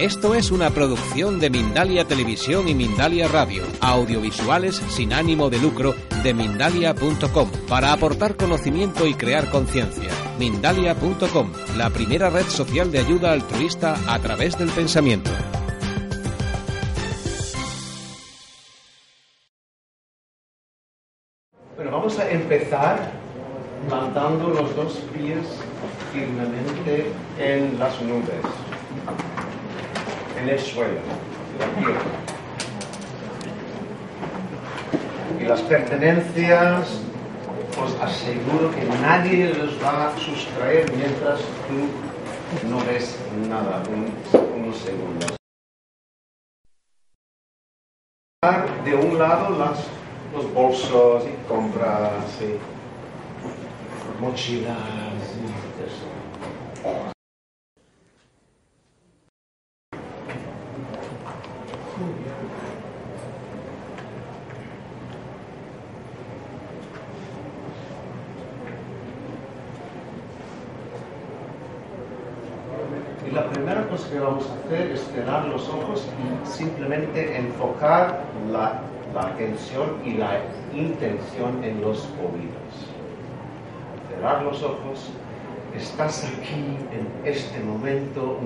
Esto es una producción de Mindalia Televisión y Mindalia Radio, audiovisuales sin ánimo de lucro de mindalia.com, para aportar conocimiento y crear conciencia. Mindalia.com, la primera red social de ayuda altruista a través del pensamiento. Bueno, vamos a empezar plantando los dos pies firmemente en las nubes en el suelo. Y las pertenencias, os aseguro que nadie los va a sustraer mientras tú no ves nada, un, unos segundos. De un lado las, los bolsos y compras y mochilas y eso. Y la primera cosa que vamos a hacer es cerrar los ojos y simplemente enfocar la, atención y la intención en los oídos. Cerrar los ojos. Estás aquí en este momento,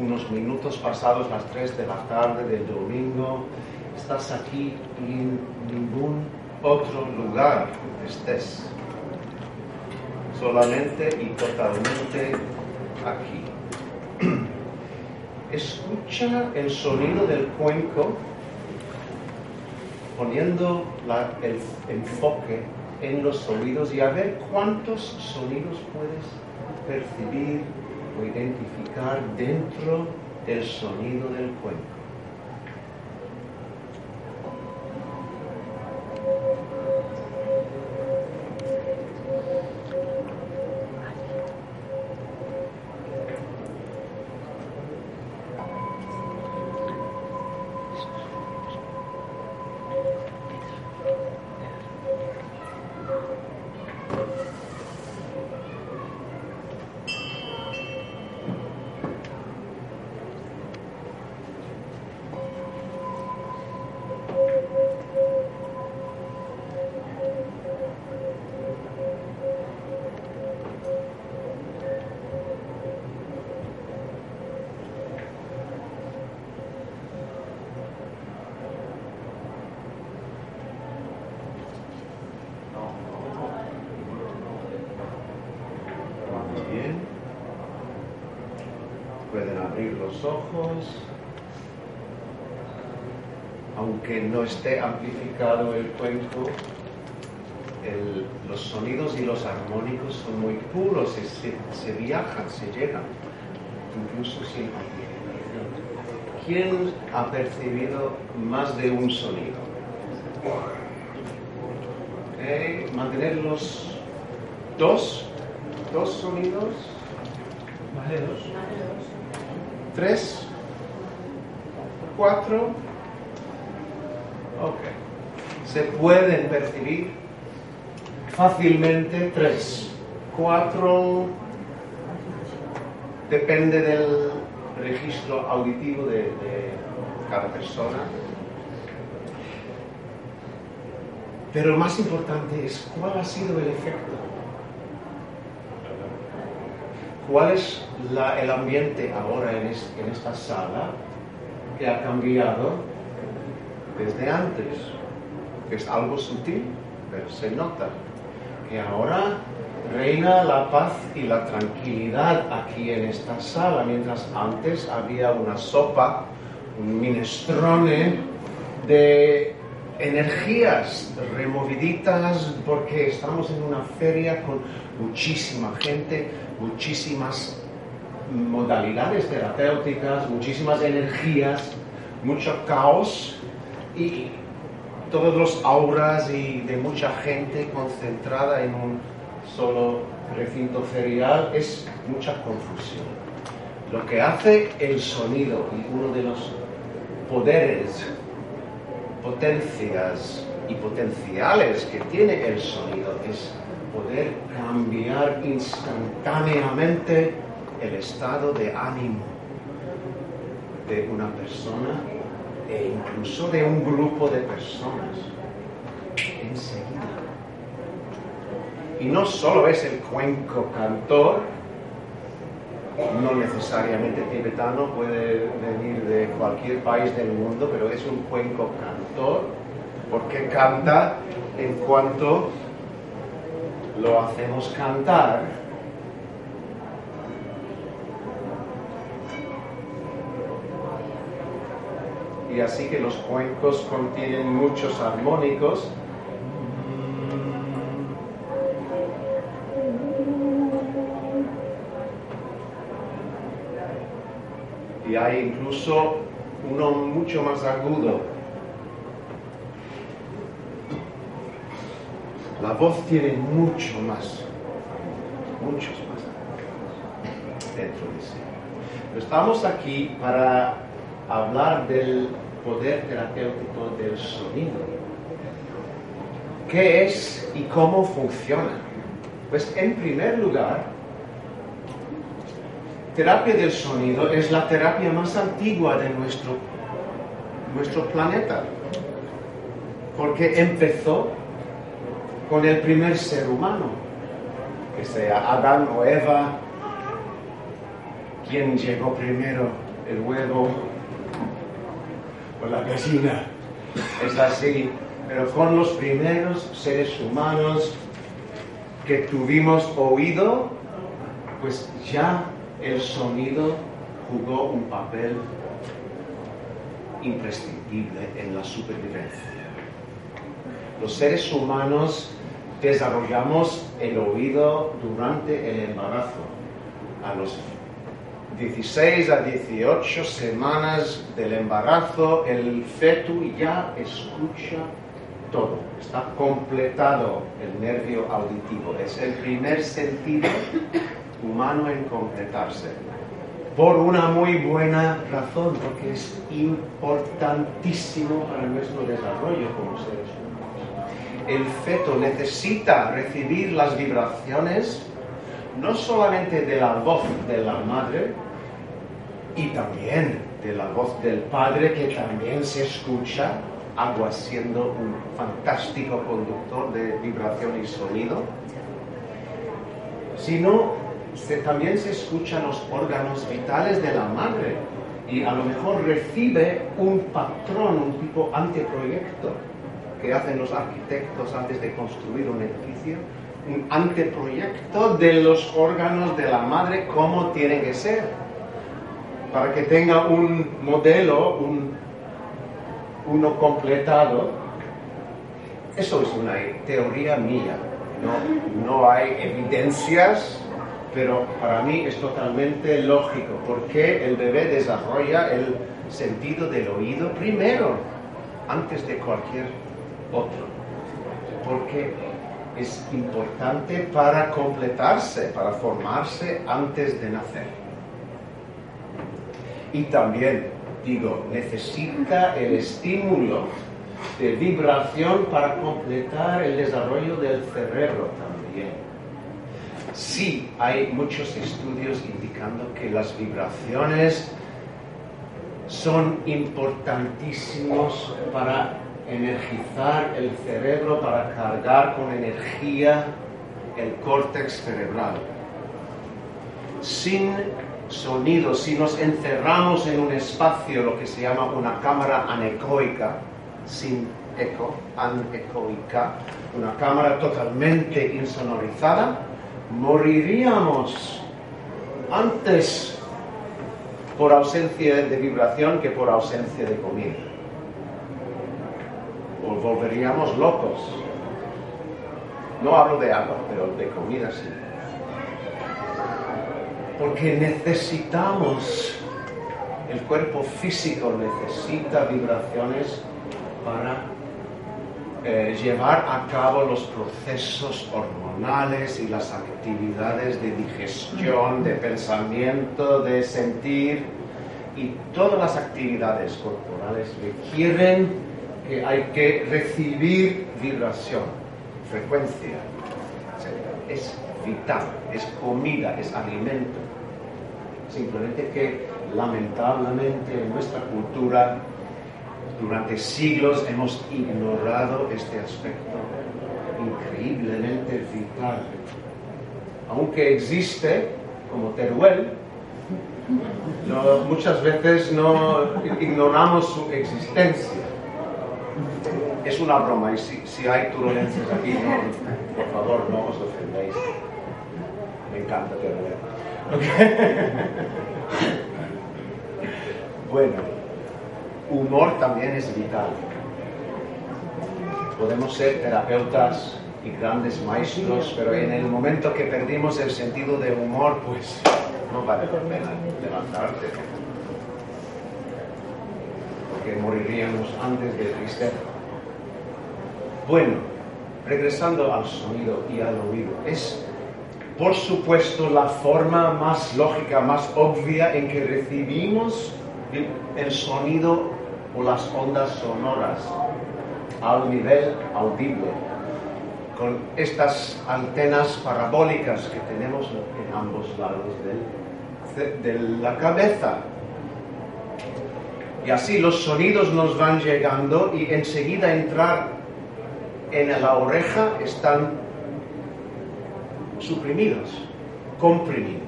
unos minutos pasados las 3 de la tarde del domingo. Estás aquí y en ningún otro lugar estés. Solamente y totalmente aquí. Escucha el sonido del cuenco poniendo el enfoque en los oídos y a ver cuántos sonidos puedes percibir o identificar dentro del sonido del cuenco. Esté amplificado el cuenco, el- los sonidos y los armónicos son muy puros, se, se- se viajan, se llegan, incluso sin amplificación. ¿Quién ha percibido más de un sonido? Ok, Mantener los dos, dos sonidos. Vale, dos. Tres. Cuatro. Ok. Se pueden percibir fácilmente tres. Cuatro. Depende del registro auditivo de, cada persona. Pero lo más importante es cuál ha sido el efecto. ¿Cuál es la- el ambiente ahora en esta sala que ha cambiado desde antes? Es algo sutil, pero se nota que ahora reina la paz y la tranquilidad aquí en esta sala, mientras antes había una sopa, un minestrone de energías removiditas porque estamos en una feria con muchísima gente, muchísimas modalidades terapéuticas, muchísimas energías, mucho caos y todos los auras y de mucha gente concentrada en un solo recinto ferial es mucha confusión. Lo que hace el sonido y uno de los poderes, potencias y potenciales que tiene el sonido es poder cambiar instantáneamente el estado de ánimo de una persona e incluso de un grupo de personas enseguida. Y no solo es el cuenco cantor, no necesariamente tibetano, puede venir de cualquier país del mundo, pero es un cuenco cantor, porque canta en cuanto lo hacemos cantar. Y así que los cuencos contienen muchos armónicos y hay incluso uno mucho más agudo. La voz tiene mucho más, muchos más dentro de sí. estamos aquí para hablar del poder terapéutico del sonido. ¿Qué es y cómo funciona? Pues en primer lugar, terapia del sonido es la terapia más antigua de nuestro, nuestro planeta, porque empezó con el primer ser humano, que sea Adán o Eva, quien llegó primero, el huevo o la gallina, es así, pero con los primeros seres humanos que tuvimos oído, pues ya el sonido jugó un papel imprescindible en la supervivencia. Los seres humanos desarrollamos el oído durante el embarazo. A los 16 a 18 semanas del embarazo, el feto ya escucha todo. Está completado el nervio auditivo. Es el primer sentido humano en completarse. Por una muy buena razón, porque es importantísimo para nuestro desarrollo como seres humanos. El feto necesita recibir las vibraciones no solamente de la voz de la madre, y también de la voz del padre que también se escucha, agua siendo un fantástico conductor de vibración y sonido, sino también se escuchan los órganos vitales de la madre y a lo mejor recibe un patrón, un tipo anteproyecto que hacen los arquitectos antes de construir un edificio, un anteproyecto de los órganos de la madre, cómo tienen que ser, para que tenga un modelo, un, uno completado. Eso es una teoría mía, no, no hay evidencias pero para mí es totalmente lógico, porque el bebé desarrolla el sentido del oído primero, antes de cualquier otro, porque es importante para completarse, para formarse antes de nacer. Y también, digo, necesita el estímulo de vibración para completar el desarrollo del cerebro también sí hay muchos estudios indicando que las vibraciones son importantísimos para energizar el cerebro, para cargar con energía el córtex cerebral. Sin sonido, si nos encerramos en un espacio, lo que se llama una cámara anecoica, sin eco, anecoica, una cámara totalmente insonorizada, moriríamos antes por ausencia de vibración que por ausencia de comida. O volveríamos locos. No hablo de agua, pero de comida sí. Porque necesitamos, el cuerpo físico necesita vibraciones para eh, llevar a cabo los procesos hormonales y las actividades de digestión, de pensamiento, de sentir y todas las actividades corporales requieren que hay que recibir vibración, frecuencia. Es vital, es comida, es alimento. Simplemente que lamentablemente en nuestra cultura durante siglos hemos ignorado este aspecto increíblemente vital. Aunque existe, como Teruel, muchas veces no ignoramos su existencia. Es una broma y si, hay turbulencias aquí, por favor, no os ofendéis. Me encanta Teruel. bueno humor también es vital. Podemos ser terapeutas y grandes maestros, pero en el momento que perdimos el sentido de humor, pues no vale la pena levantarte. Porque moriríamos antes de tristeza. Bueno, regresando al sonido y al oído, es por supuesto la forma más lógica, más obvia en que recibimos el sonido o las ondas sonoras al nivel audible, con estas antenas parabólicas que tenemos en ambos lados de, la cabeza. Y así los sonidos nos van llegando y enseguida entrar en la oreja están suprimidos, comprimidos.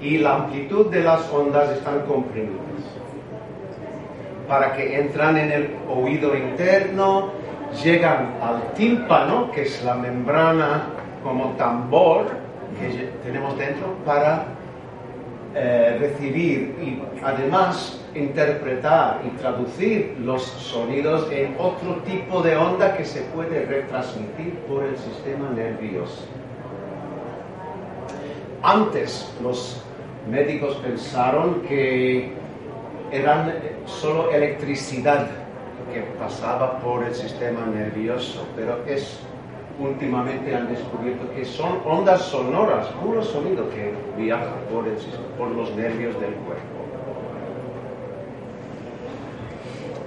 Y la amplitud de las ondas están comprimidas para que entran en el oído interno, llegan al tímpano, que es la membrana como tambor que tenemos dentro, para eh, recibir y además interpretar y traducir los sonidos en otro tipo de onda que se puede retransmitir por el sistema nervioso. Antes los médicos pensaron que eran solo electricidad que pasaba por el sistema nervioso, pero es últimamente han descubierto que son ondas sonoras, puro sonido que viaja por, por los nervios del cuerpo.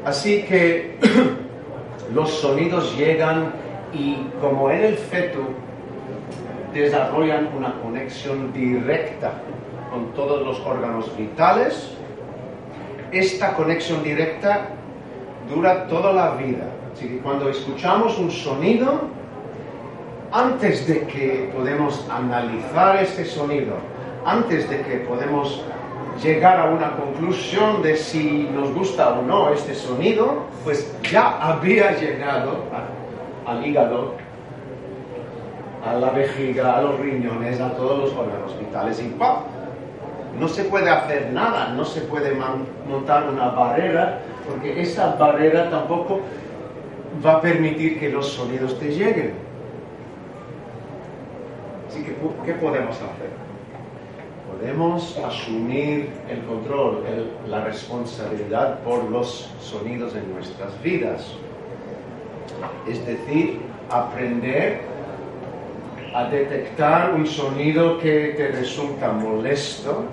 Así que los sonidos llegan y como en el feto desarrollan una conexión directa con todos los órganos vitales, esta conexión directa dura toda la vida. Así que cuando escuchamos un sonido, antes de que podemos analizar este sonido, antes de que podemos llegar a una conclusión de si nos gusta o no este sonido, pues ya había llegado al hígado, a la vejiga, a los riñones, a todos los órganos vitales y ¡pam! no se puede hacer nada, no se puede montar una barrera, porque esa barrera tampoco va a permitir que los sonidos te lleguen. Así que, ¿qué podemos hacer? Podemos asumir el control, la responsabilidad por los sonidos en nuestras vidas. Es decir, aprender a detectar un sonido que te resulta molesto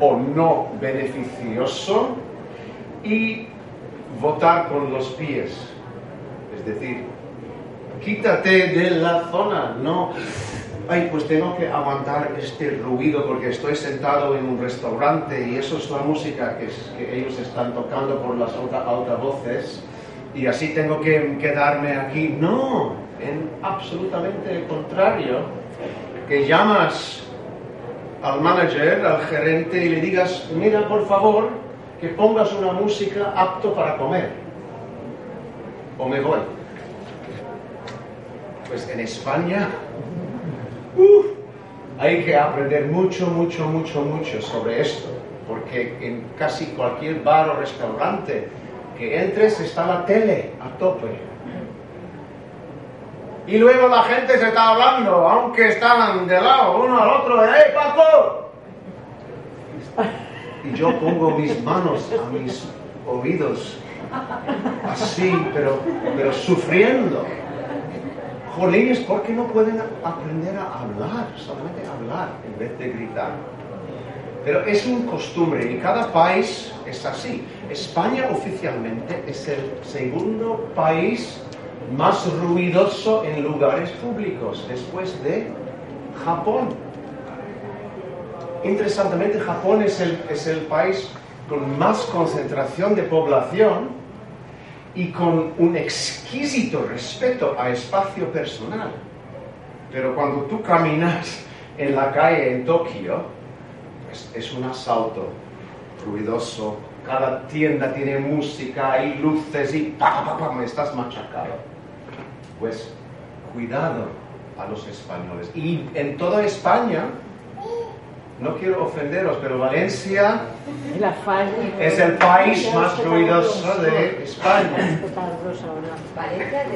o no beneficioso y votar con los pies. Es decir, quítate de la zona, no, ay, pues tengo que aguantar este ruido porque estoy sentado en un restaurante y eso es la música que, ellos están tocando por las altavoces y así tengo que quedarme aquí. No, en absolutamente contrario, que llamas al manager, al gerente y le digas, mira por favor que pongas una música apto para comer. O me voy. Pues en España hay que aprender mucho, mucho, mucho, mucho sobre esto. Porque en casi cualquier bar o restaurante que entres está la tele a tope. Y luego la gente se está hablando, aunque están de lado uno al otro, ¡eh, Paco! Y yo pongo mis manos a mis oídos, así, pero, pero sufriendo. Jolines, ¿por qué no pueden aprender a hablar? Solamente hablar en vez de gritar. Pero es un costumbre y cada país es así. España oficialmente es el segundo país más ruidoso en lugares públicos después de Japón. interesantemente Japón es el, es el país con más concentración de población y con un exquisito respeto a espacio personal. Pero cuando tú caminas en la calle en Tokio, es un asalto ruidoso, cada tienda tiene música y luces y pa, pa, pa, me estás machacado. Pues cuidado a los españoles. Y en toda España, no quiero ofenderos, pero Valencia es el país más ruidoso de España.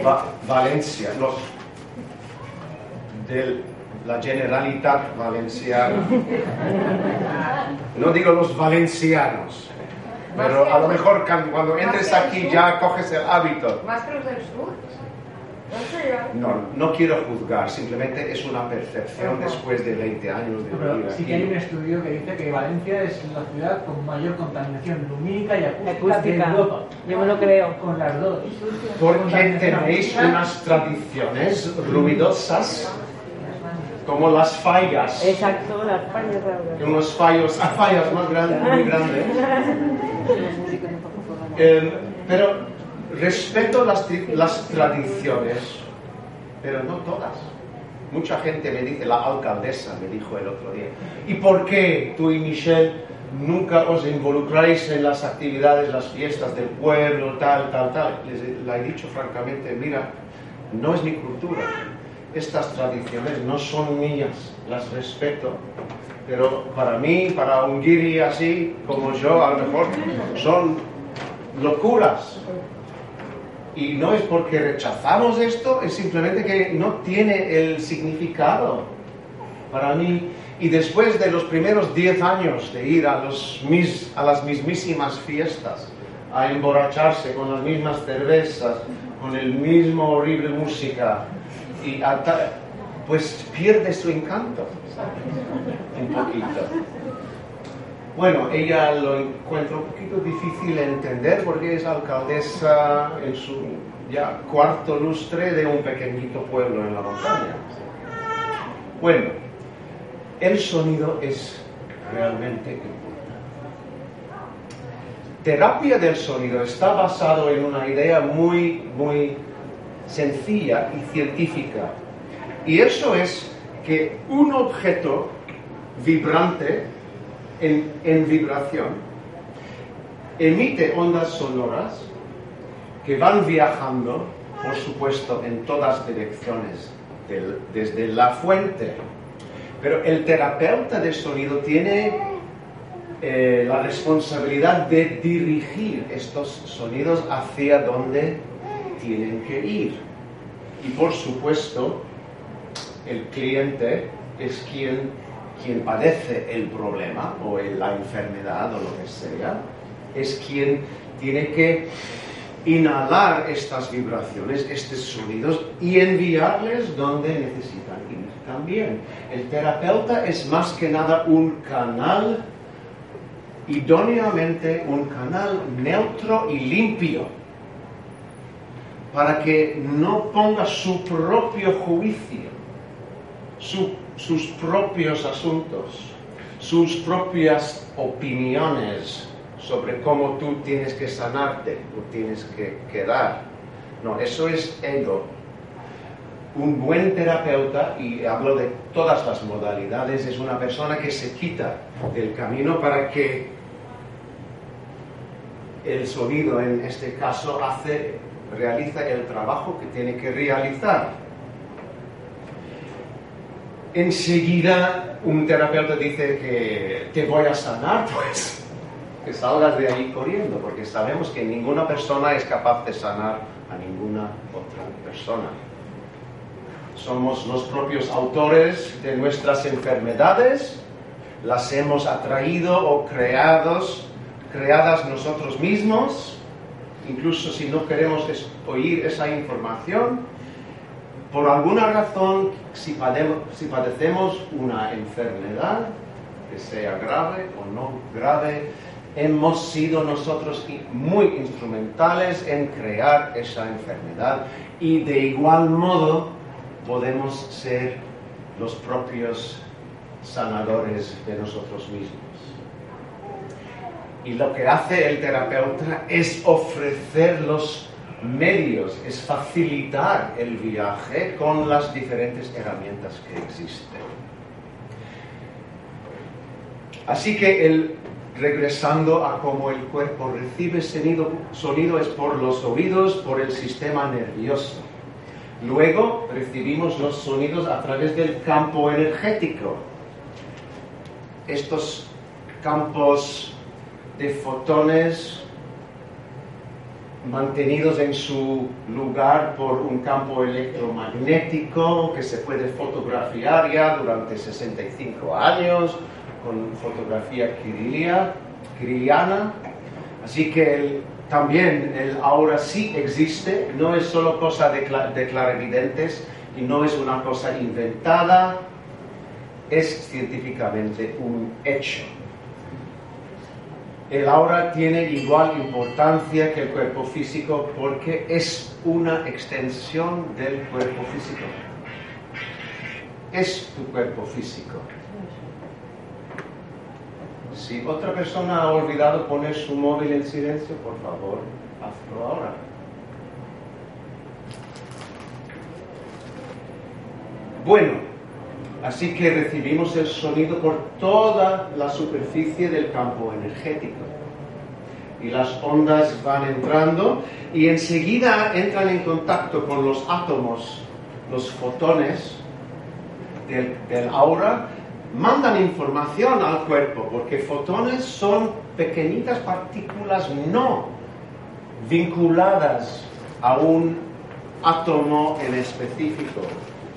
Va- Valencia, los de la Generalitat Valenciana. No digo los valencianos, pero a lo mejor can- cuando entres aquí ya coges el hábito. Más que los del sur. No. No, quiero juzgar, simplemente es una percepción después de 20 años de Pero vivir sí que hay un estudio que dice que Valencia es la ciudad con mayor contaminación lumínica y acústica, de. Europa. Yo me lo creo. Con las dos. Porque tenéis unas tradiciones ruidosas como las fallas. Exacto, las pañas de unos fallos, ah, fallas más grandes, muy grandes. Eh, pero respeto las, las tradiciones, pero no todas. Mucha gente me dice, la alcaldesa me dijo el otro día, ¿y por qué tú y Michelle nunca os involucráis en las actividades, las fiestas del pueblo, tal, tal, tal? Les la he dicho francamente, mira, no es mi cultura. Estas tradiciones no son mías, las respeto, pero para mí, para un guiri así como yo, a lo mejor son locuras. Y no es porque rechazamos esto, es simplemente que no tiene el significado para mí. Y después de los primeros 10 años de ir a, los mis- a las mismísimas fiestas, a emborracharse con las mismas cervezas, con el mismo horrible música, y pues pierde su encanto, un poquito. Bueno, ella lo encuentra un poquito difícil de entender porque es alcaldesa en su ya cuarto lustre de un pequeñito pueblo en la montaña. Bueno, el sonido es realmente importante. Terapia del sonido está basado en una idea muy, muy sencilla y científica. Y eso es que un objeto vibrante en, vibración emite ondas sonoras que van viajando, por supuesto, en todas direcciones, desde la fuente. Pero el terapeuta de sonido tiene eh, la responsabilidad de dirigir estos sonidos hacia donde tienen que ir. Y por supuesto, el cliente es quien, quien padece el problema o la enfermedad o lo que sea, es quien tiene que inhalar estas vibraciones, estos sonidos y enviarles donde necesitan ir también. El terapeuta es más que nada un canal, idóneamente un canal neutro y limpio para que no ponga su propio juicio, su- sus propios asuntos, sus propias opiniones sobre cómo tú tienes que sanarte o tienes que quedar. No, eso es ego. Un buen terapeuta, y hablo de todas las modalidades, es una persona que se quita del camino para que el sonido en este caso hace, realiza el trabajo que tiene que realizar. Enseguida un terapeuta dice que te voy a sanar, pues que salgas de ahí corriendo, porque sabemos que ninguna persona es capaz de sanar a ninguna otra persona. Somos los propios autores de nuestras enfermedades, las hemos atraído o creados, creadas nosotros mismos, incluso si no queremos oír esa información, por alguna razón, si, si padecemos una enfermedad, que sea grave o no grave, hemos sido nosotros muy instrumentales en crear esa enfermedad y de igual modo podemos ser los propios sanadores de nosotros mismos. Y lo que hace el terapeuta es ofrecer los medios, es facilitar el viaje con las diferentes herramientas que existen. Así que el, regresando a cómo el cuerpo recibe sonido, sonido es por los oídos, por el sistema nervioso. Luego recibimos los sonidos a través del campo energético. Estos campos de fotones mantenidos en su lugar por un campo electromagnético que se puede fotografiar ya durante 65 años con fotografía kiriliana. Así que también el ahora sí existe, no es solo cosa de, de clarividentes y no es una cosa inventada, es científicamente un hecho. El aura tiene igual importancia que el cuerpo físico porque es una extensión del cuerpo físico. Es tu cuerpo físico. Si otra persona ha olvidado poner su móvil en silencio, por favor, hazlo ahora. Bueno, así que recibimos el sonido por toda la superficie del campo energético. Y las ondas van entrando y enseguida entran en contacto con los átomos, los fotones del, aura mandan información al cuerpo, porque fotones son pequeñitas partículas no vinculadas a un átomo en específico.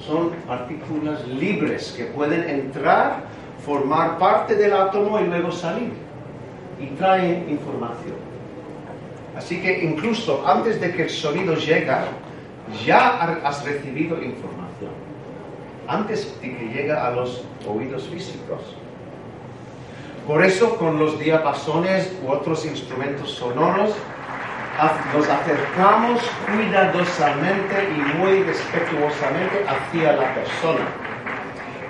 Son partículas libres que pueden entrar, formar parte del átomo y luego salir. Y traen información. Así que incluso antes de que el sonido llega, ya has recibido información antes de que llegue a los oídos físicos. Por eso con los diapasones u otros instrumentos sonoros nos acercamos cuidadosamente y muy respetuosamente hacia la persona.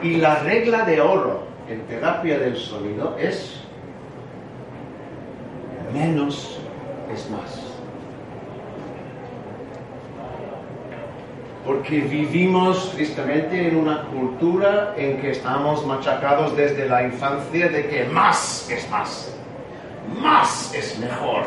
Y la regla de oro en terapia del sonido es menos es más. porque vivimos tristemente en una cultura en que estamos machacados desde la infancia de que más es más, más es mejor,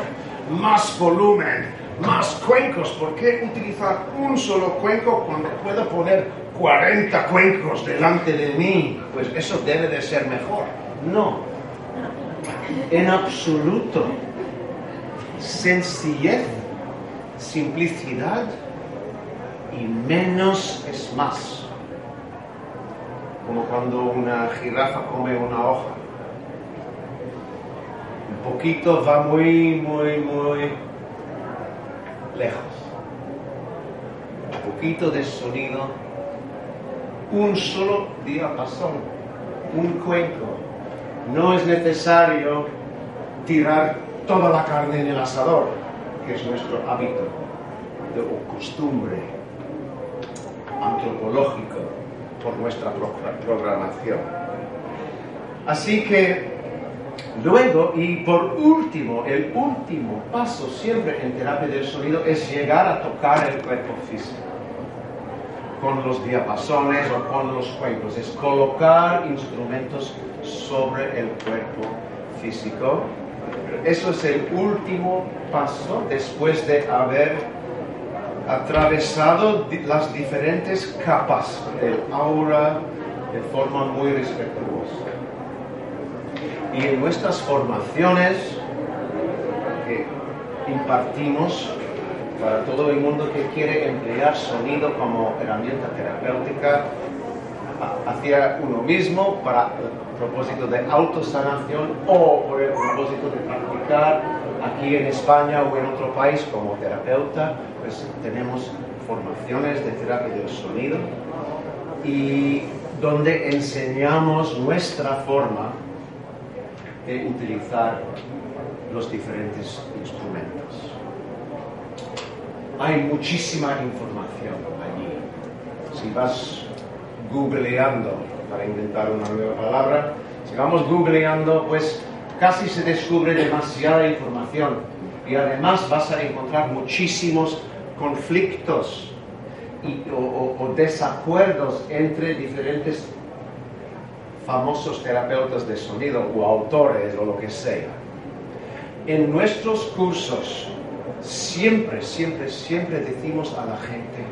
más volumen, más cuencos. ¿Por qué utilizar un solo cuenco cuando puedo poner 40 cuencos delante de mí? Pues eso debe de ser mejor. No, en absoluto. Sencillez, simplicidad y menos es más. Como cuando una jirafa come una hoja. Un poquito va muy, muy, muy lejos. Un poquito de sonido. Un solo diapasón. Un cuenco. No es necesario tirar toda la carne en el asador, que es nuestro hábito o costumbre antropológico por nuestra programación. Así que luego y por último, el último paso siempre en terapia del sonido es llegar a tocar el cuerpo físico con los diapasones o con los cuencos, es colocar instrumentos sobre el cuerpo físico. Eso es el último paso después de haber atravesado las diferentes capas del aura de forma muy respetuosa. Y en nuestras formaciones que impartimos para todo el mundo que quiere emplear sonido como herramienta terapéutica hacia uno mismo para el propósito de autosanación o por el propósito de practicar aquí en España o en otro país como terapeuta, pues tenemos formaciones de terapia del sonido y donde enseñamos nuestra forma de utilizar los diferentes instrumentos. Hay muchísima información allí. Si vas googleando para inventar una nueva palabra, si vamos googleando, pues casi se descubre demasiada información y además vas a encontrar muchísimos conflictos o, desacuerdos entre diferentes famosos terapeutas de sonido o autores o lo que sea. En nuestros cursos siempre, siempre, siempre decimos a la gente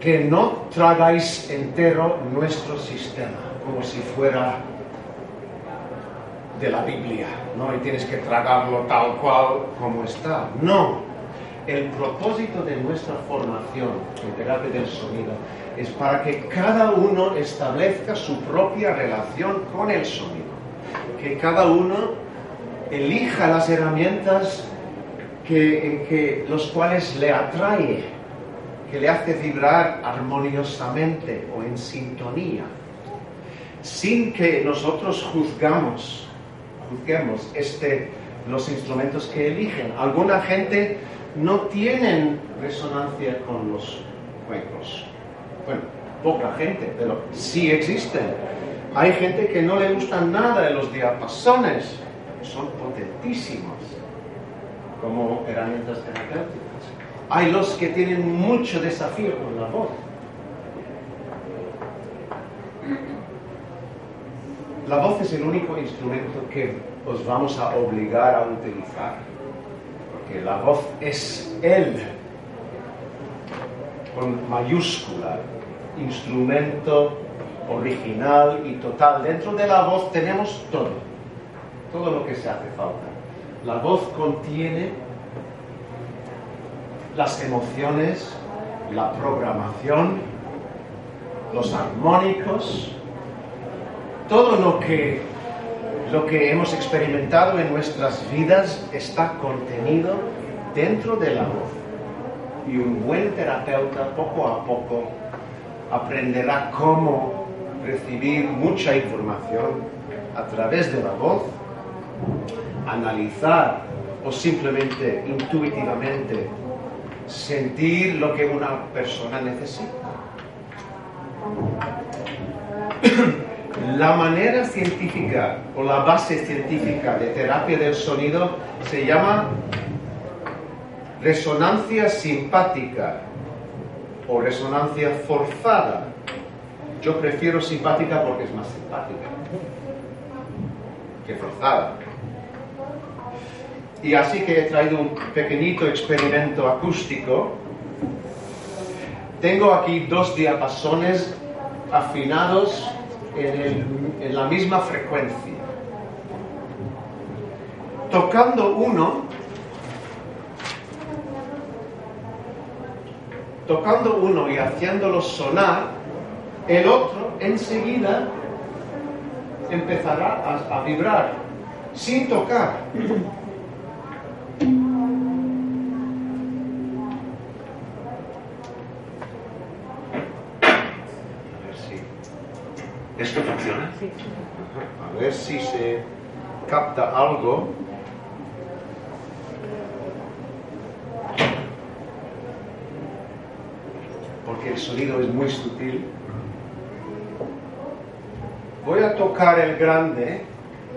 que no tragáis entero nuestro sistema como si fuera de la Biblia, ¿no? Y tienes que tragarlo tal cual como está. No. El propósito de nuestra formación en terapia del sonido es para que cada uno establezca su propia relación con el sonido. Que cada uno elija las herramientas que, que los cuales le atrae, que le hace vibrar armoniosamente o en sintonía, sin que nosotros juzgamos juzguemos este, los instrumentos que eligen. Alguna gente no tiene resonancia con los cuencos. Bueno, poca gente, pero sí existen. Hay gente que no le gustan nada de los diapasones. Son potentísimos como herramientas terapéuticas. Hay los que tienen mucho desafío con la voz. La voz es el único instrumento que os vamos a obligar a utilizar, porque la voz es el, con mayúscula, instrumento original y total. Dentro de la voz tenemos todo, todo lo que se hace falta. La voz contiene las emociones, la programación, los armónicos, todo lo que, lo que hemos experimentado en nuestras vidas está contenido dentro de la voz. Y un buen terapeuta poco a poco aprenderá cómo recibir mucha información a través de la voz, analizar o simplemente intuitivamente sentir lo que una persona necesita. La manera científica o la base científica de terapia del sonido se llama resonancia simpática o resonancia forzada. Yo prefiero simpática porque es más simpática que forzada. Y así que he traído un pequeñito experimento acústico. Tengo aquí dos diapasones afinados en, la misma frecuencia. Tocando uno, tocando uno y haciéndolo sonar, el otro enseguida empezará a vibrar sin tocar. Funciona? A ver si se capta algo. Porque el sonido es muy sutil. Voy a tocar el grande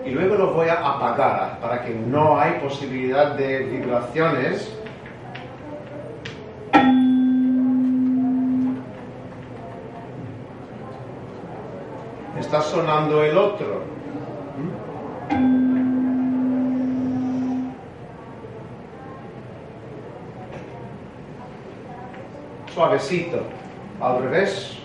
y luego lo voy a apagar para que no hay posibilidad de vibraciones está sonando el otro. Suavecito. Al revés.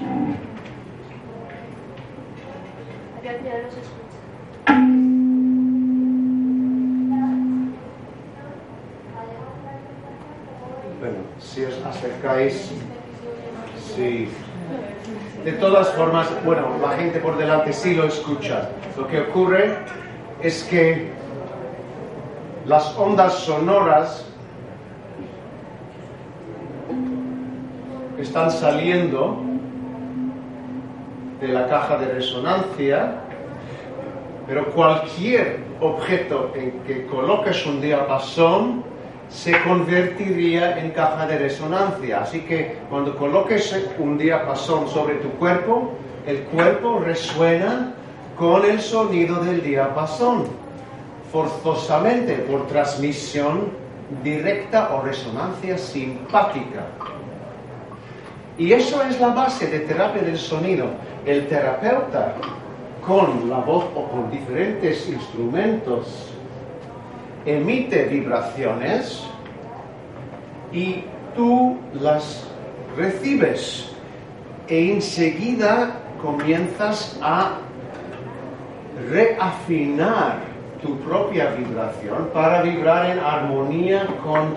Bueno, si os acercáis, sí. Todas formas, bueno, la gente por delante sí lo escucha. Lo que ocurre es que las ondas sonoras están saliendo de la caja de resonancia, pero cualquier objeto en que coloques un diapasón se convertiría en caja de resonancia. Así que cuando coloques un diapasón sobre tu cuerpo, el cuerpo resuena con el sonido del diapasón, forzosamente por transmisión directa o resonancia simpática. Y eso es la base de terapia del sonido. El terapeuta con la voz o con diferentes instrumentos emite vibraciones y tú las recibes e enseguida comienzas a reafinar tu propia vibración para vibrar en armonía con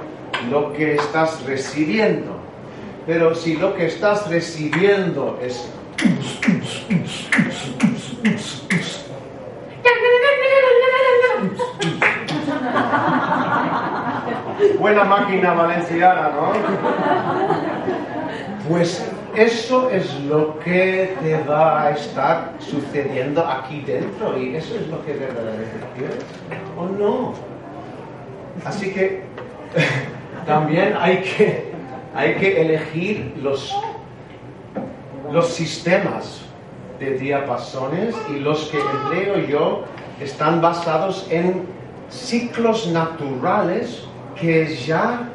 lo que estás recibiendo. Pero si lo que estás recibiendo es buena máquina valenciana, ¿no? Pues eso es lo que te va a estar sucediendo aquí dentro y eso es lo que verdaderamente quieres o no. Así que también hay que, hay que elegir los, los sistemas de diapasones y los que empleo yo están basados en ciclos naturales que ya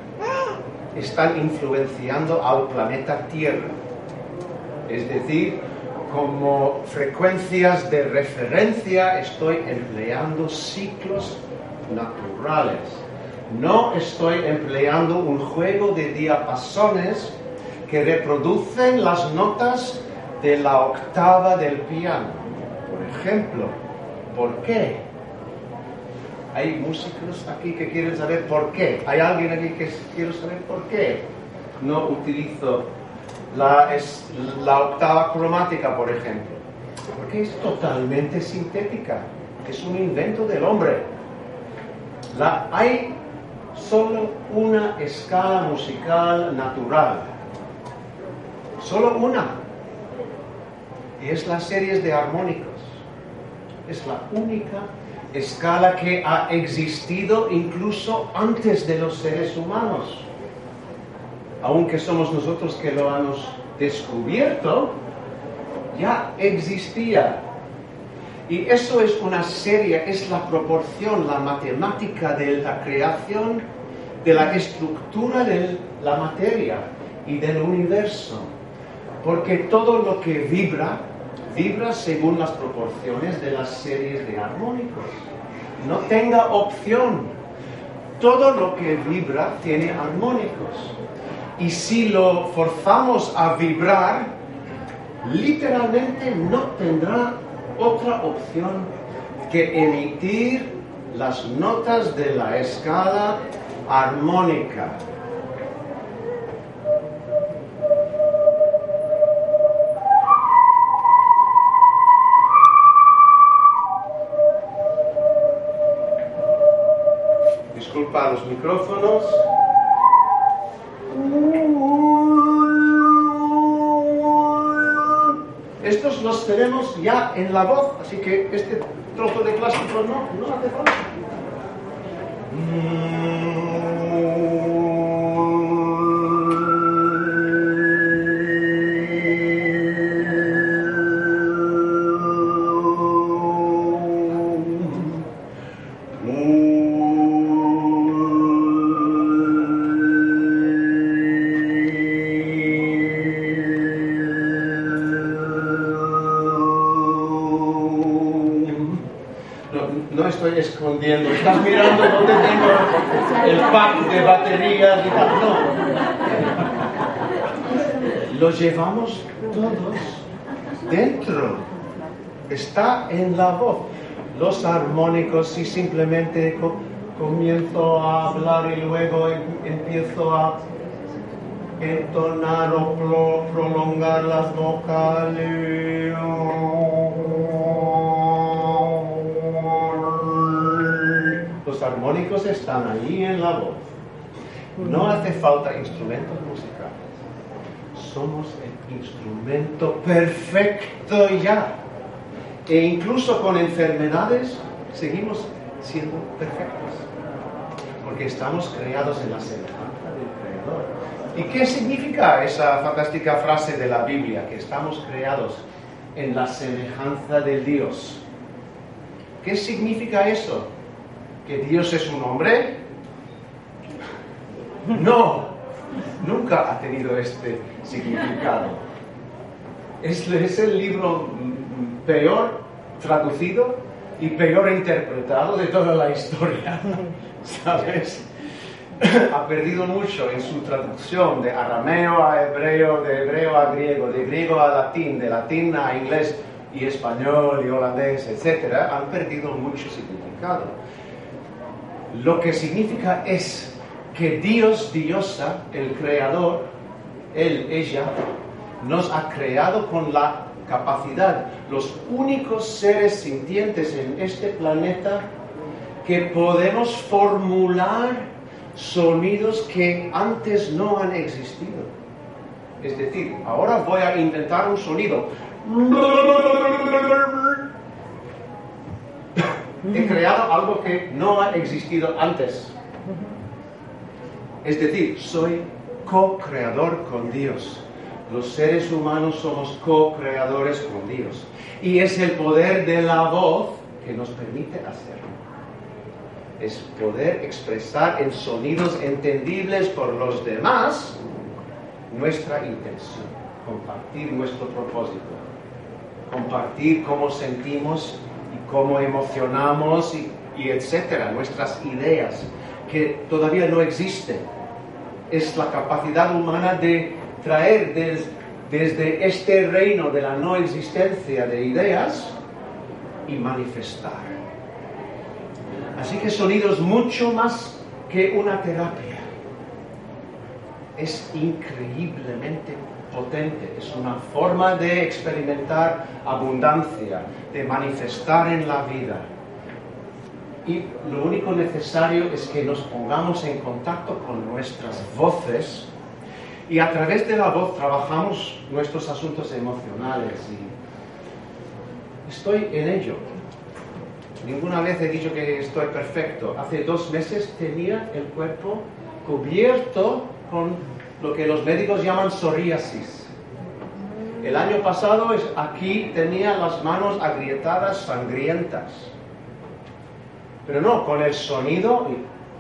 están influenciando al planeta Tierra. Es decir, como frecuencias de referencia estoy empleando ciclos naturales. No estoy empleando un juego de diapasones que reproducen las notas de la octava del piano. Por ejemplo, ¿por qué? Hay músicos aquí que quieren saber por qué. Hay alguien aquí que quiere saber por qué no utilizo la, es, la octava cromática, por ejemplo. Porque es totalmente sintética. Es un invento del hombre. La, hay solo una escala musical natural. Solo una. Y es las series de armónicos. Es la única escala que ha existido incluso antes de los seres humanos. Aunque somos nosotros que lo hemos descubierto, ya existía. Y eso es una serie, es la proporción, la matemática de la creación, de la estructura de la materia y del universo. Porque todo lo que vibra, vibra según las proporciones de las series de armónicos. No tenga opción. Todo lo que vibra tiene armónicos. Y si lo forzamos a vibrar, literalmente no tendrá otra opción que emitir las notas de la escala armónica. Disculpa los micrófonos. Estos los tenemos ya en la voz, así que este trozo de plástico no, no hace falta. Está en la voz. Los armónicos, si simplemente co- comienzo a hablar y luego em- empiezo a entonar o pro- prolongar las vocales. Los armónicos están allí en la voz. No hace falta instrumentos musicales. Somos el instrumento perfecto ya. E incluso con enfermedades seguimos siendo perfectos. Porque estamos creados en la semejanza del Creador. ¿Y qué significa esa fantástica frase de la Biblia? Que estamos creados en la semejanza de Dios. ¿Qué significa eso? ¿Que Dios es un hombre? No, nunca ha tenido este significado. Es, es el libro peor traducido y peor interpretado de toda la historia, ¿sabes? ha perdido mucho en su traducción de arameo a hebreo, de hebreo a griego, de griego a latín, de latín a inglés y español y holandés, etc. Han perdido mucho significado. Lo que significa es que Dios, Diosa, el creador, él, ella, nos ha creado con la capacidad, los únicos seres sintientes en este planeta que podemos formular sonidos que antes no han existido. Es decir, ahora voy a intentar un sonido. He creado algo que no ha existido antes. Es decir, soy co-creador con Dios. Los seres humanos somos co-creadores con Dios. Y es el poder de la voz que nos permite hacerlo es poder expresar en sonidos entendibles por los demás nuestra intención, compartir nuestro propósito, compartir cómo sentimos y cómo emocionamos y, etcétera, nuestras ideas que todavía no existen. Es la capacidad humana de traer desde este reino de la no existencia de ideas y manifestar Así que sonidos mucho más que una terapia. Es increíblemente potente, es una forma de experimentar abundancia, de manifestar en la vida. Y lo único necesario es que nos pongamos en contacto con nuestras voces y a través de la voz trabajamos nuestros asuntos emocionales. Estoy en ello. Ninguna vez he dicho que estoy perfecto. Hace dos meses tenía el cuerpo cubierto con lo que los médicos llaman psoriasis. El año pasado aquí tenía las manos agrietadas, sangrientas. Pero no, con el sonido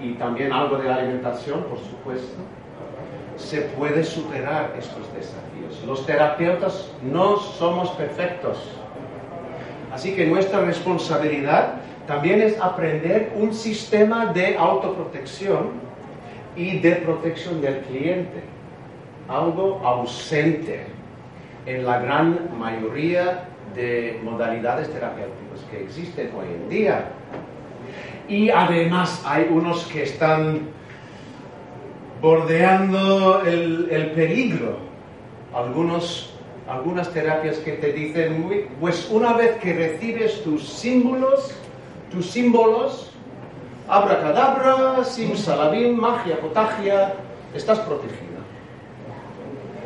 y, y también algo de la alimentación, por supuesto, se puede superar estos desafíos. Los terapeutas no somos perfectos Así que nuestra responsabilidad también es aprender un sistema de autoprotección y de protección del cliente, algo ausente en la gran mayoría de modalidades terapéuticas que existen hoy en día. Y además hay unos que están bordeando el, el peligro, algunos algunas terapias que te dicen, pues una vez que recibes tus símbolos, tus símbolos, abracadabra, simsalabim, magia, potagia, estás protegida.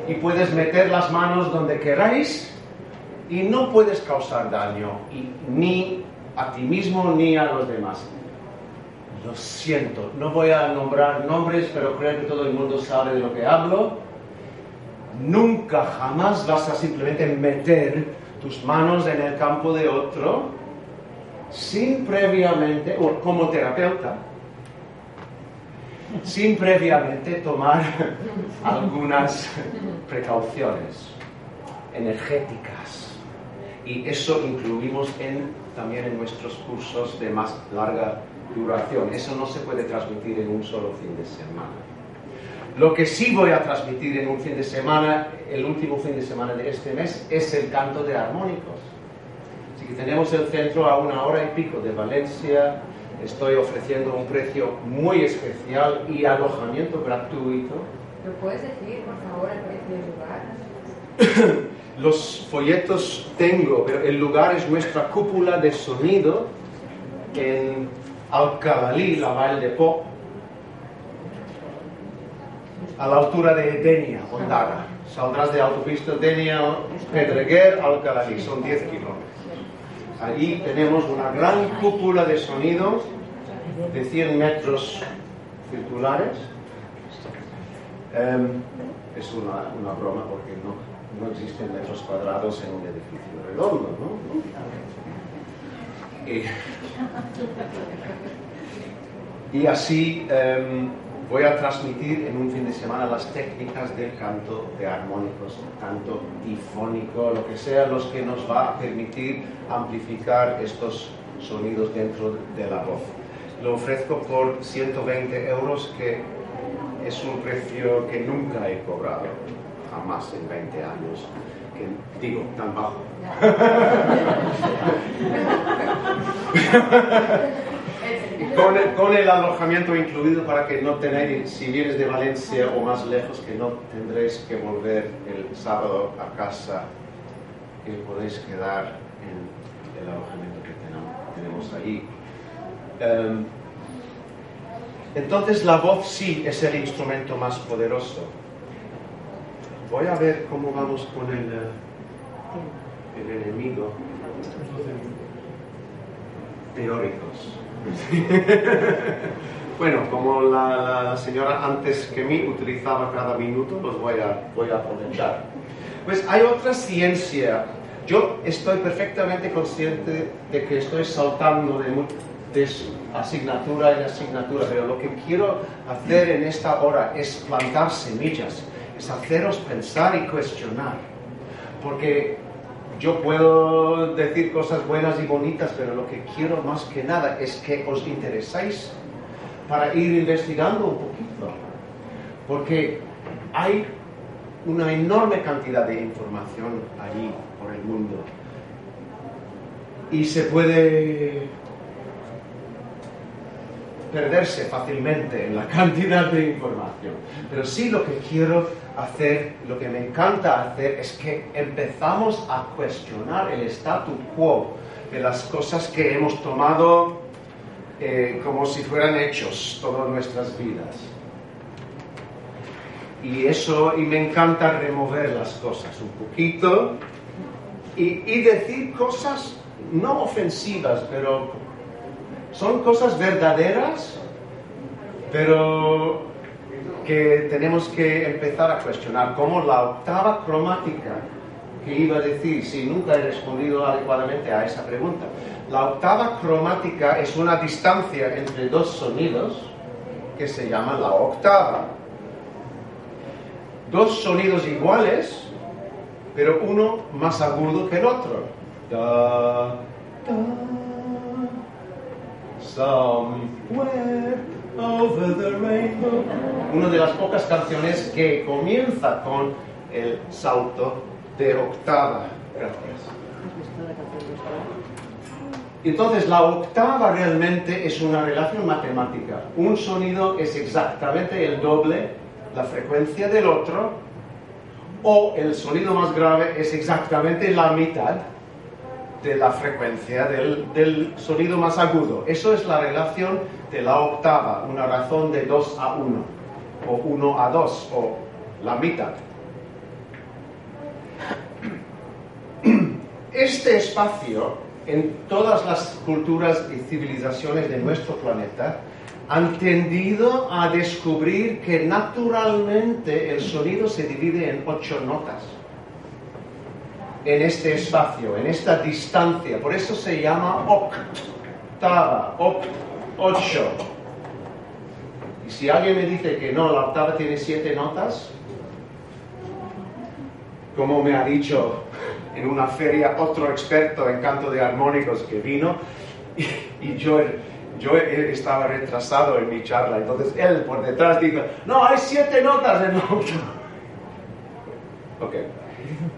Y puedes meter las manos donde queráis y no puedes causar daño, ni a ti mismo ni a los demás. Lo siento, no voy a nombrar nombres, pero creo que todo el mundo sabe de lo que hablo Nunca, jamás vas a simplemente meter tus manos en el campo de otro sin previamente, o como terapeuta, sin previamente tomar algunas precauciones energéticas. Y eso incluimos en, también en nuestros cursos de más larga duración. Eso no se puede transmitir en un solo fin de semana. Lo que sí voy a transmitir en un fin de semana, el último fin de semana de este mes, es el canto de armónicos. Así que tenemos el centro a una hora y pico de Valencia. Estoy ofreciendo un precio muy especial y alojamiento gratuito. ¿Lo puedes decir, por favor, el precio del lugar? Los folletos tengo, pero el lugar es nuestra cúpula de sonido en Alcalalí, la Valle de Pop, a la altura de Denia, Ondaga. Saldrás de autopista Denia, Pedreguer, Alcalalí, son 10 kilómetros. Allí tenemos una gran cúpula de sonido de 100 metros circulares. Em, es una, una, broma porque no, no existen metros cuadrados en un edificio redondo, ¿no? Y, así em, voy a transmitir en un fin de semana las técnicas del canto de armónicos, canto difónico, lo que sea, los que nos va a permitir amplificar estos sonidos dentro de la voz. Lo ofrezco por 120 euros, que es un precio que nunca he cobrado, jamás en 20 años. Que, digo, tan bajo. con, el, alojamiento incluido para que no tenéis, si vienes de Valencia o más lejos, que no tendréis que volver el sábado a casa, que podéis quedar en el alojamiento que tenemos, allí. Em, entonces la voz sí es el instrumento más poderoso. Voy a ver cómo vamos con el, eh, el enemigo. Teóricos. bueno, como la, señora antes que mí utilizaba cada minuto, los voy a, voy a aprovechar. Pues hay otra ciencia. Yo estoy perfectamente consciente de que estoy saltando de, de asignatura en asignatura, pero lo que quiero hacer en esta hora es plantar semillas, es haceros pensar y cuestionar. Porque yo puedo decir cosas buenas y bonitas, pero lo que quiero más que nada es que os interesáis para ir investigando un poquito. Porque hay una enorme cantidad de información allí por el mundo. Y se puede perderse fácilmente en la cantidad de información. Pero sí lo que quiero hacer, lo que me encanta hacer es que empezamos a cuestionar el statu quo de las cosas que hemos tomado eh, como si fueran hechos todas nuestras vidas. Y eso, y me encanta remover las cosas un poquito y, y decir cosas no ofensivas, pero son cosas verdaderas, pero que tenemos que empezar a cuestionar, como la octava cromática, que iba a decir, si nunca he respondido adecuadamente a esa pregunta. La octava cromática es una distancia entre dos sonidos que se llama la octava. Dos sonidos iguales, pero uno más agudo que el otro. Da, somewhere over the rainbow. Una de las pocas canciones que comienza con el salto de octava. Gracias. Entonces, la octava realmente es una relación matemática. Un sonido es exactamente el doble la frecuencia del otro, o el sonido más grave es exactamente la mitad de la frecuencia del, sonido más agudo. Eso es la relación de la octava, una razón de 2 a 1, o 1 a 2, o la mitad. Este espacio, en todas las culturas y civilizaciones de nuestro planeta, han tendido a descubrir que naturalmente el sonido se divide en ocho notas en este espacio, en esta distancia. Por eso se llama octava, oct, ocho. Y si alguien me dice que no, la octava tiene siete notas, como me ha dicho en una feria otro experto en canto de armónicos que vino, y, yo, yo estaba retrasado en mi charla, entonces él por detrás dijo, no, hay siete notas en octava. Ok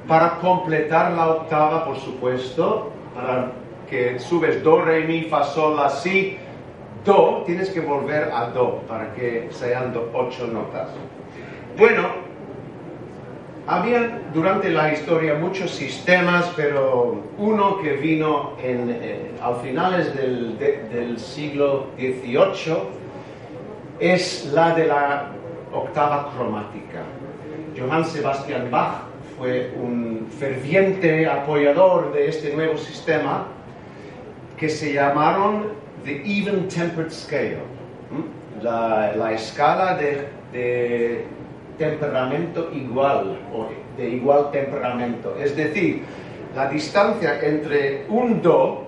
para completar la octava, por supuesto, para que subes do, re, mi, fa, sol, la, si, do, tienes que volver a do para que sean ocho notas. Bueno, había durante la historia muchos sistemas, pero uno que vino en, eh, al finales del, del siglo XVIII es la de la octava cromática. Johann Sebastian Bach fue un ferviente apoyador de este nuevo sistema que se llamaron The Even Tempered Scale, la, escala de, temperamento igual o de igual temperamento. Es decir, la distancia entre un do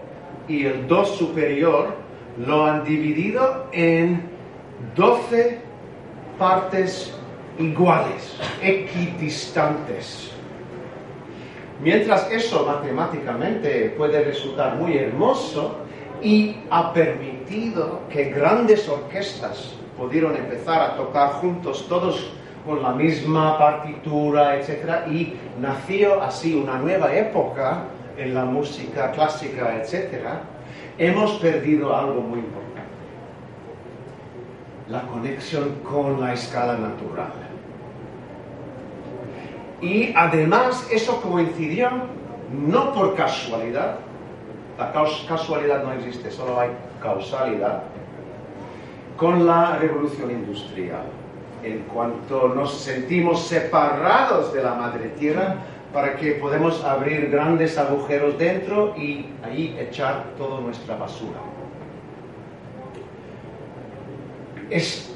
y el do superior lo han dividido en 12 partes iguales, equidistantes. Mientras eso matemáticamente puede resultar muy hermoso y ha permitido que grandes orquestas pudieron empezar a tocar juntos todos con la misma partitura, etc. Y nació así una nueva época en la música clásica, etc. Hemos perdido algo muy importante. La conexión con la escala natural. Y además eso coincidió no por casualidad, la casualidad no existe, solo hay causalidad, con la revolución industrial en cuanto nos sentimos separados de la madre tierra para que podamos abrir grandes agujeros dentro y ahí echar toda nuestra basura. Es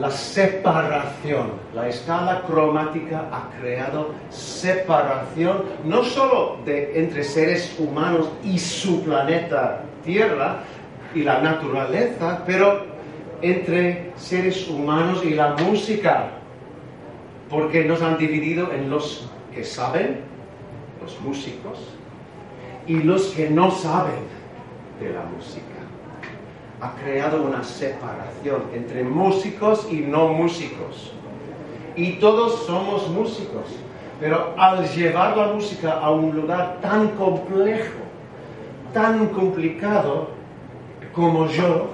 la separación. La escala cromática ha creado separación no solo de, entre seres humanos y su planeta Tierra y la naturaleza, pero entre seres humanos y la música, porque nos han dividido en los que saben, los músicos, y los que no saben de la música. Ha creado una separación entre músicos y no músicos. Y todos somos músicos, pero al llevar la música a un lugar tan complejo, tan complicado como yo,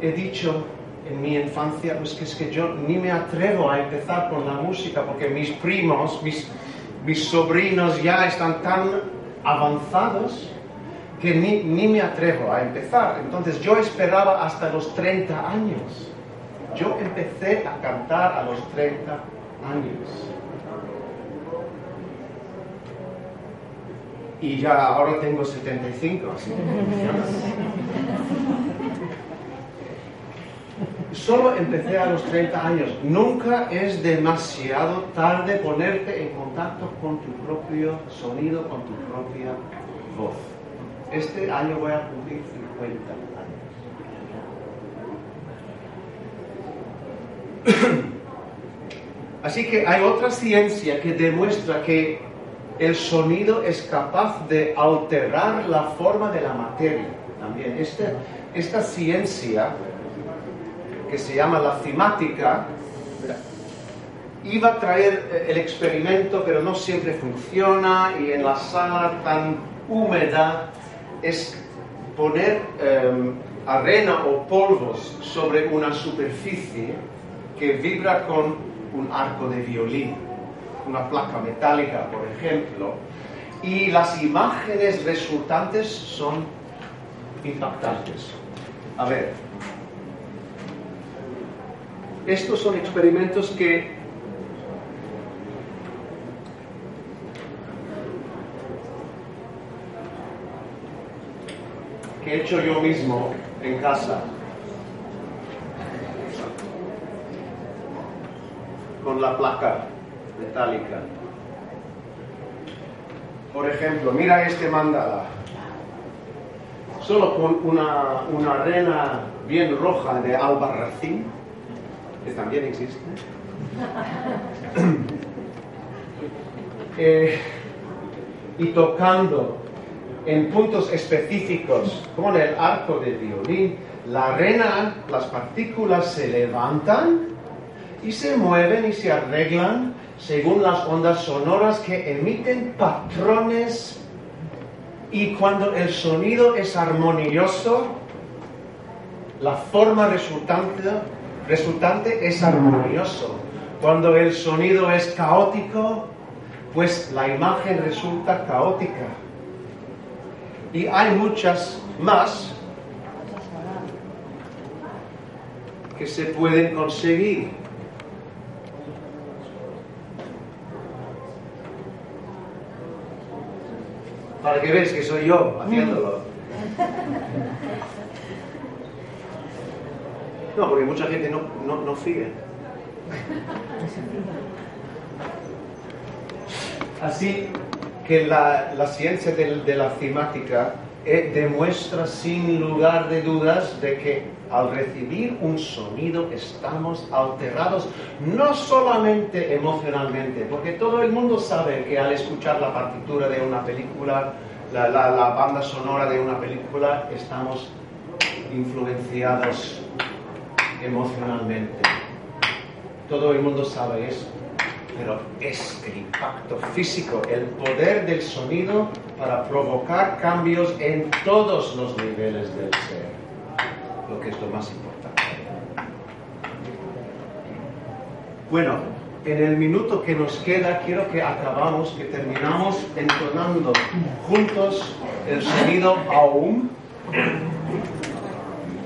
he dicho en mi infancia, pues que es que yo ni me atrevo a empezar con la música porque mis primos, mis, mis sobrinos ya están tan avanzados que ni, ni me atrevo a empezar. Entonces yo esperaba hasta los 30 años. Yo empecé a cantar a los 30 años. Y ya ahora tengo 75, así que Solo empecé a los 30 años. Nunca es demasiado tarde ponerte en contacto con tu propio sonido, con tu propia voz. Este año voy a cumplir 50 años. Así que hay otra ciencia que demuestra que el sonido es capaz de alterar la forma de la materia. También esta, esta ciencia que se llama la cimática, iba a traer eh, el experimento, pero no siempre funciona y en la sala tan húmeda es poner em, arena o polvos sobre una superficie que vibra con un arco de violín, una placa metálica, por ejemplo, y las imágenes resultantes son impactantes. A ver, estos son experimentos que que he hecho yo mismo en casa con la placa metálica. Por ejemplo, mira este mandala. Solo con una, una arena bien roja de albarracín que también existe. Eh, y tocando en puntos específicos con el arco de violín, la arena, las partículas se levantan y se mueven y se arreglan según las ondas sonoras que emiten patrones y cuando el sonido es armonioso, la forma resultante resultante es armonioso. Cuando el sonido es caótico, pues la imagen resulta caótica. Y hay muchas más que se pueden conseguir. Para que veas que soy yo haciéndolo. No, porque mucha gente no, no, no sigue. Así que la, la ciencia de, de la cimática eh, demuestra sin lugar de dudas de que al recibir un sonido estamos alterados no solamente emocionalmente, porque todo el mundo sabe que al escuchar la partitura de una película, la, la, la banda sonora de una película, estamos influenciados emocionalmente. Todo el mundo sabe eso pero es el impacto físico, el poder del sonido para provocar cambios en todos los niveles del ser, lo que es lo más importante. Bueno, en el minuto que nos queda quiero que acabamos, que terminamos entonando juntos el sonido aún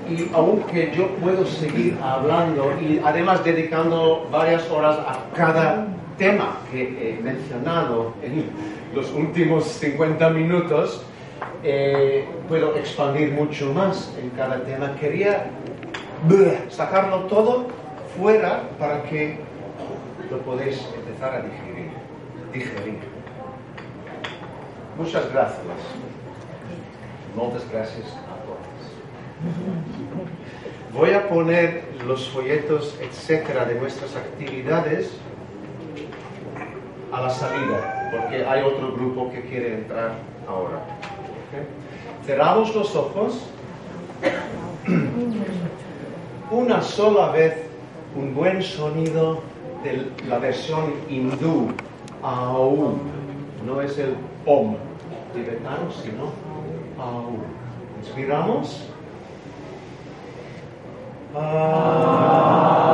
y aunque yo puedo seguir hablando y además dedicando varias horas a cada tema que he mencionado en los últimos 50 minutos, eh, puedo expandir mucho más en cada tema. Quería sacarlo todo fuera para que lo podéis empezar a digerir. digerir. Muchas gracias. Muchas gracias a todos. Voy a poner los folletos, etcétera, de nuestras actividades a la salida, porque hay otro grupo que quiere entrar ahora. Cerramos los ojos. Una sola vez un buen sonido de la versión hindú, aum, no es el om tibetano, sino aum. Inspiramos. Ah.